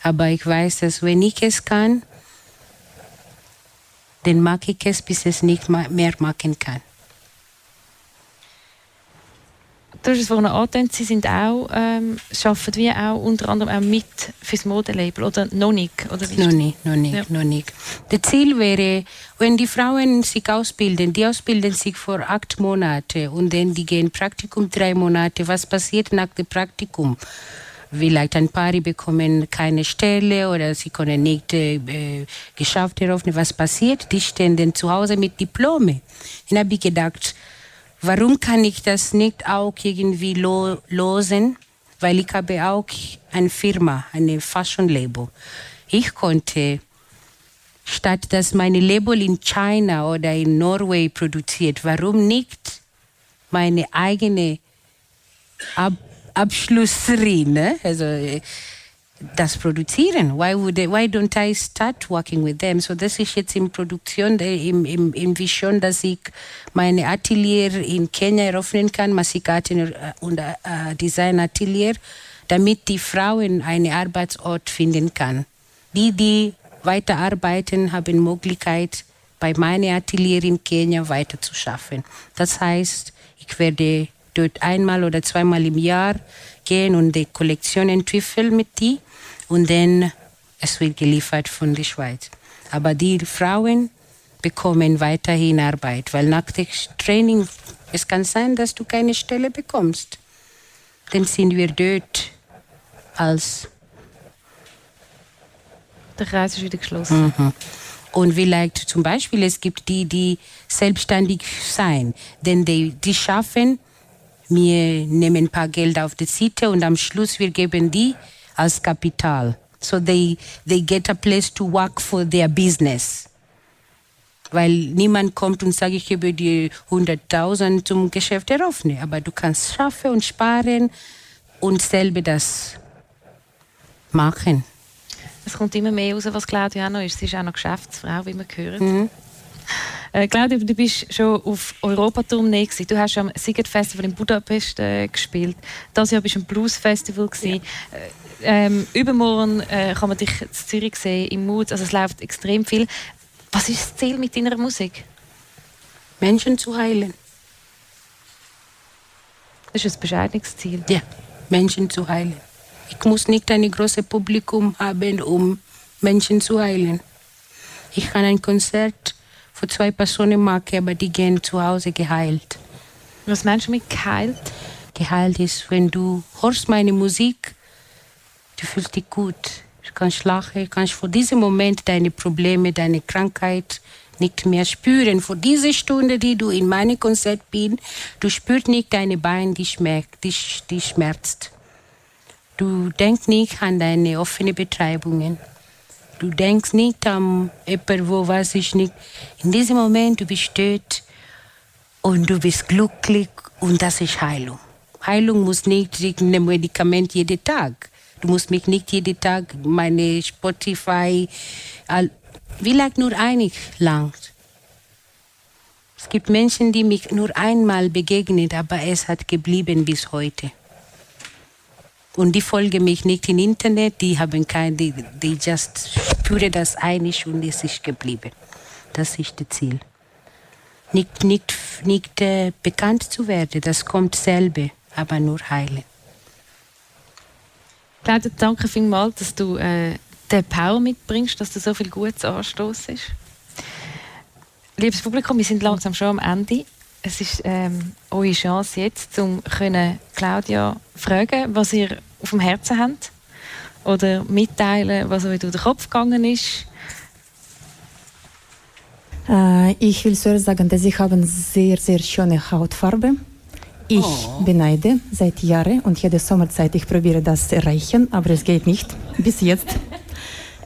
Aber ich weiß, dass wenn ich es kann, dann mag ich es, bis es nicht mehr machen kann. Du hast es vorhin angetönt, Sie sind auch, ähm, arbeiten wie auch unter anderem auch mit fürs Modelabel oder noch nicht? Oder noch nicht, noch nicht, ja. noch nicht. Das Ziel wäre, wenn die Frauen sich ausbilden, die ausbilden sich vor acht Monaten und dann die gehen Praktikum drei Monate. Was passiert nach dem Praktikum? Vielleicht ein paar bekommen keine Stelle oder sie können nicht äh, geschafft eröffnen. Was passiert? Die stehen dann zu Hause mit Diplome. Dann habe ich gedacht, Warum kann ich das nicht auch irgendwie lo losen? Weil ich habe auch eine Firma, eine Fashion Label. Ich konnte, statt dass meine Label in China oder in Norway produziert, warum nicht meine eigene Ab Abschlussrin, ne? also das produzieren. Why, would they, why don't I start working with them? So das ist jetzt in Produktion, im, im, im Vision, dass ich meine Atelier in Kenia eröffnen kann, Massikat und äh, Design Atelier, damit die Frauen einen Arbeitsort finden kann. Die, die weiterarbeiten, haben Möglichkeit, bei meinem Atelier in Kenia weiter zu schaffen. Das heißt, ich werde dort einmal oder zweimal im Jahr gehen und die Kollektion entwickeln mit die und dann es wird geliefert von der Schweiz. Aber die Frauen bekommen weiterhin Arbeit, weil nach dem Training es kann sein, dass du keine Stelle bekommst. Dann sind wir dort als der Kreis ist wieder geschlossen. Mhm. Und vielleicht zum Beispiel, es gibt die, die selbstständig sein, denn die, die schaffen wir nehmen ein paar Geld auf die Seite und am Schluss wir geben die als Kapital. So they, they get a place to work for their business. Weil niemand kommt und sagt, ich gebe dir 100.000 zum Geschäft eröffnen. Aber du kannst schaffen und sparen und selber das machen. Es kommt immer mehr raus, was Claudia auch noch ist. Sie ist auch noch Geschäftsfrau, wie wir hören. Mhm. Äh, Claudia, du bist schon auf Europatournee gewesen. Du hast schon am Siget Festival in Budapest äh, gespielt. Das Jahr bist du am Blues Festival gewesen. Ja. Äh, ähm, übermorgen äh, kann man dich in Zürich sehen im Mut. Also es läuft extrem viel. Was ist das Ziel mit deiner Musik? Menschen zu heilen. Das ist ein bescheidenes Ziel. Ja, Menschen zu heilen. Ich muss nicht ein großes Publikum haben, um Menschen zu heilen. Ich kann ein Konzert für zwei Personen machen, aber die gehen zu Hause geheilt. Was meinst du mit geheilt? Geheilt ist, wenn du hörst meine Musik, du fühlst dich gut. Du kannst lachen, du kannst vor diesem Moment deine Probleme, deine Krankheit nicht mehr spüren. Vor dieser Stunde, die du in meinem Konzert bist, du spürst nicht deine Beine, die, schmerzt, die, die schmerzt. Du denkst nicht an deine offenen Betreibungen. Du denkst nicht an jemanden, wo weiß ich nicht. In diesem Moment, du bist dort und du bist glücklich und das ist Heilung. Heilung muss nicht ein Medikament jeden Tag. Du musst mich nicht jeden Tag meine Spotify, vielleicht nur einig langt. Es gibt Menschen, die mich nur einmal begegnet, aber es hat geblieben bis heute. Und die folgen mich nicht im Internet, die haben kein, die, die just spüren das einig und es ist geblieben. Das ist das Ziel. Nicht, nicht, nicht äh, bekannt zu werden, das kommt selber, aber nur heilen. Claudia, danke vielmals, dass du äh, den Power mitbringst, dass du so viel Gutes anstoßest. Liebes Publikum, wir sind langsam schon am Ende. Es ist ähm, eure Chance jetzt, um können Claudia fragen, was ihr auf dem Herzen habt oder mitteilen, was euch durch den Kopf gegangen ist. Äh, ich will zuerst sagen, dass Sie haben sehr, sehr schöne Hautfarbe. Ich oh. beneide seit Jahren und jede Sommerzeit ich probiere das zu erreichen, aber es geht nicht bis jetzt.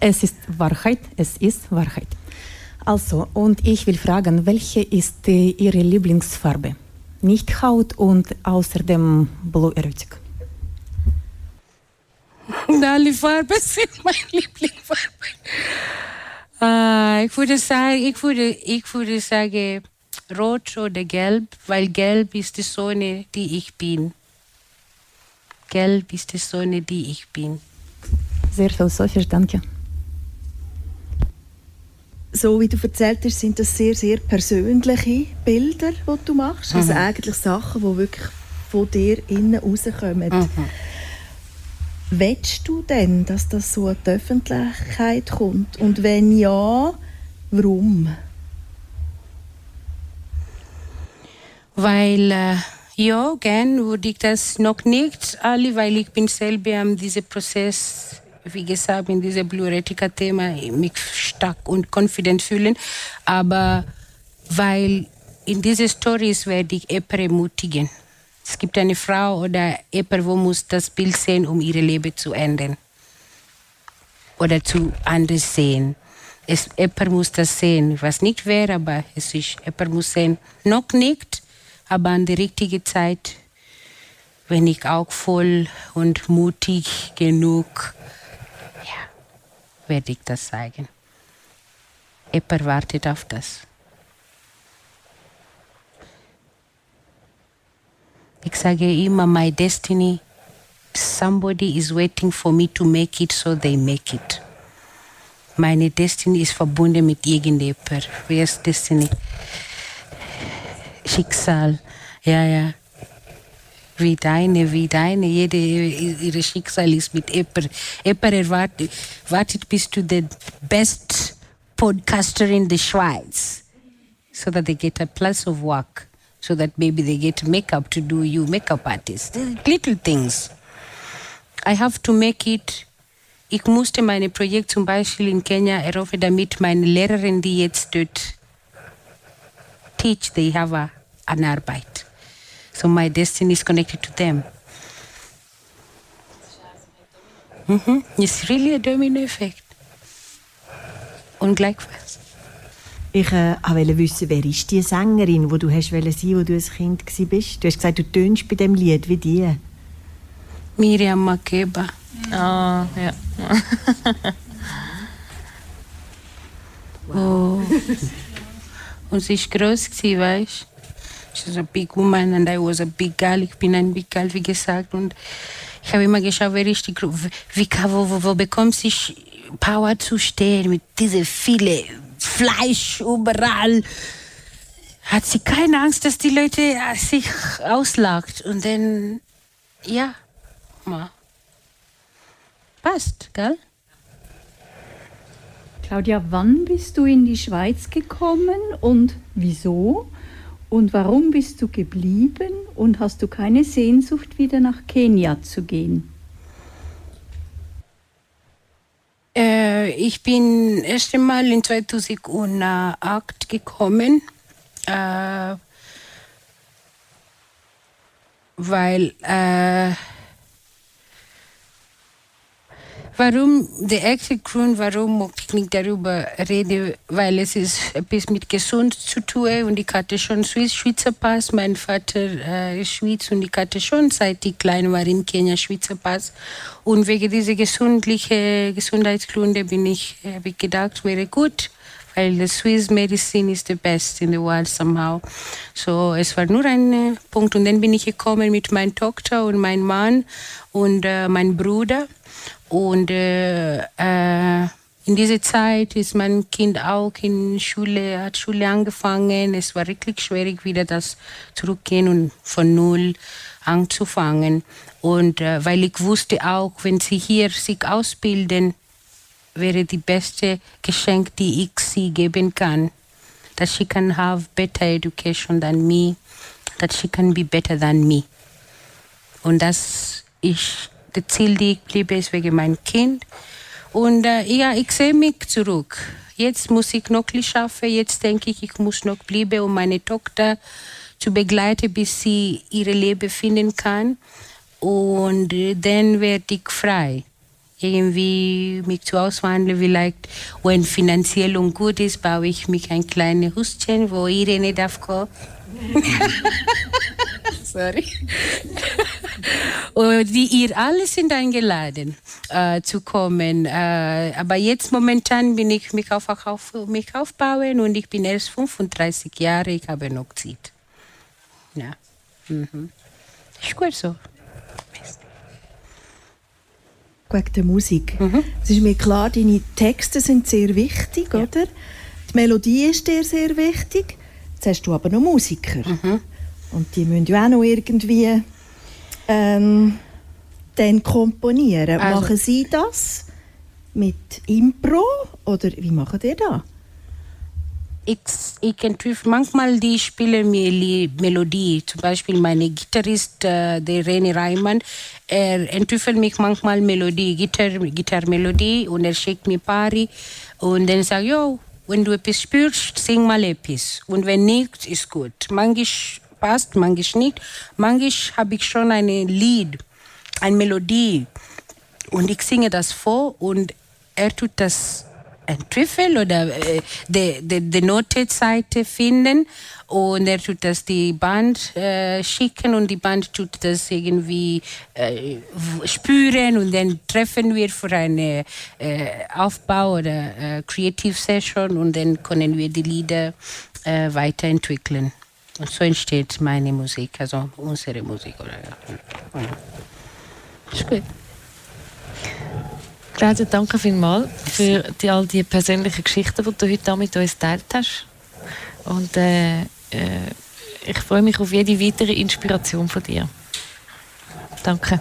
Es ist Wahrheit, es ist Wahrheit. Also, und ich will fragen, welche ist äh, Ihre Lieblingsfarbe? Nicht Haut und außerdem Blue Erotic. Alle Farben sind meine Lieblingsfarbe. Äh, ich, würde sagen, ich, würde, ich würde sagen Rot oder Gelb, weil Gelb ist die Sonne, die ich bin. Gelb ist die Sonne, die ich bin. Sehr philosophisch, danke. So wie du erzählt hast, sind das sehr, sehr persönliche Bilder, die du machst. Also Mhm. eigentlich Sachen, die wirklich von dir innen rauskommen. Mhm. Willst du denn, dass das so an die Öffentlichkeit kommt? Und wenn ja, warum? Weil, äh, ja, gern würde ich das noch nicht alle, weil ich bin selber am diesem Prozess, wie gesagt, in diesem Bluretica-Thema mich stark und confident fühlen. Aber weil in diese Stories werde ich jemanden ermutigen. Es gibt eine Frau oder jemand, wo muss das Bild sehen, um ihr Leben zu ändern. Oder zu anders sehen. Es, jemand muss das sehen, was nicht wäre, aber es ist, jemand muss sehen. Noch nicht, aber an der richtigen Zeit, wenn ich auch voll und mutig genug, ja, werde ich das sagen. Jemand wartet auf das. Ich sage immer, my destiny, somebody is waiting for me to make it, so they make it. Meine Destiny ist verbunden mit irgendjemand. Wer ist Destiny? Schicksal. Ja, ja. Wie deine, wie deine. Jede, ihre Schicksal ist mit jemand. Jemand erwartet, wartet bis du the best podcaster in the Schweiz. So that they get a plus of work. So that maybe they get makeup to do you, makeup artist. Little things. I have to make it. Ich musste meine Projekt zum Beispiel in Kenia eröffnen, damit meine Lehrerin, die jetzt dort teach, they have a, an Arbeit. So my destiny is connected to them. Mhm. It's really a domino effect. Und gleichfalls. Ich äh, wollte wissen, wer ist die Sängerin, wo du hast wollen sein, wo du ein Kind gsi bist. Du hast gesagt, du tönst bei dem Lied wie die. Miriam Makeba. Ah, ja. Oh. Und sie ist groß gewesen, weißt She's a big woman and I was a big girl. Ich bin ein big girl, wie gesagt. Und ich habe immer geschaut, wer ist die Gru wie, wo, wo, wo bekommt sie Power zu stehen mit diese viele Fleisch überall. Hat sie keine Angst, dass die Leute äh, sich auslacht. Und dann, ja, ma. passt, gell? Claudia, wann bist du in die Schweiz gekommen und wieso? Und warum bist du geblieben und hast du keine Sehnsucht, wieder nach Kenia zu gehen? Äh, ich bin erst einmal in 2008 gekommen, äh, weil äh, warum der erste Grund, warum ich nicht darüber rede, weil es ist etwas mit gesund zu tun und ich hatte schon Swiss, Schweizer Pass, mein Vater äh, ist Schweiz und ich hatte schon seit ich klein war in Kenia Schweizer Pass. Und wegen dieser gesundlichen Gesundheitsgründe bin ich, habe ich gedacht, wäre gut, weil the Swiss Medicine is the best in the world somehow. So, es war nur ein äh, Punkt. Und dann bin ich gekommen mit meiner Tochter und meinem Mann und äh, meinem Bruder und äh, äh, in dieser Zeit ist mein Kind auch in Schule, hat Schule angefangen. Es war wirklich schwierig, wieder das zurückgehen und von Null anzufangen. Und äh, weil ich wusste auch, wenn sie hier sich ausbilden, wäre die beste Geschenk, die ich sie geben kann. That she can have better education than me, that she can be better than me. Und das ist Ziel, ich bliebe, ist wegen meinem Kind. Und äh, ja, ich sehe mich zurück. Jetzt muss ich noch schaffen. Jetzt denke ich, ich muss noch bleiben, um meine Tochter zu begleiten, bis sie ihr Leben finden kann. Und äh, dann werde ich frei. irgendwie mich zu auswandeln. Vielleicht, wenn finanziell und gut ist, baue ich mich ein kleines Hustchen, wo Irene darf kommen. Sorry. Und die, ihr alle sind eingeladen äh, zu kommen. Äh, aber jetzt momentan bin ich mich auf, auf mich aufbauen und ich bin erst 35 Jahre, ich habe noch Zeit. Ja. Mhm. Ist gut so. Wegen der Musik. Es ist mir klar, deine Texte sind sehr wichtig, oder? Die Melodie ist dir sehr wichtig. Jetzt hast du aber noch Musiker. Und die müssen ja auch noch irgendwie ähm, dann komponieren. Also- machen sie das mit Impro oder wie machen die das? ich, ich entwirf manchmal die die Melodie. Zum Beispiel meine Gitarrist, äh, der René Reimann, er entwickelt mich manchmal Melodie, Gitar, und er schickt mir Pari und dann sagt, jo, wenn du etwas spürst, sing mal etwas. Und wenn nicht, ist gut. Manchmal passt, manchmal nicht. Manchmal habe ich schon ein Lied, eine Melodie und ich singe das vor und er tut das entwickeln oder äh, die, die, die Notenseite finden und er tut das die Band äh, schicken und die Band tut das irgendwie äh, spüren und dann treffen wir für eine äh, Aufbau oder äh, Creative Session und dann können wir die Lieder äh, weiterentwickeln. Und so entsteht meine Musik, also unsere Musik. Oder, ja. Ist gut. Claudia, danke vielmals für die, all die persönlichen Geschichten, die du heute mit uns geteilt hast. Und äh, äh, ich freue mich auf jede weitere Inspiration von dir. Danke.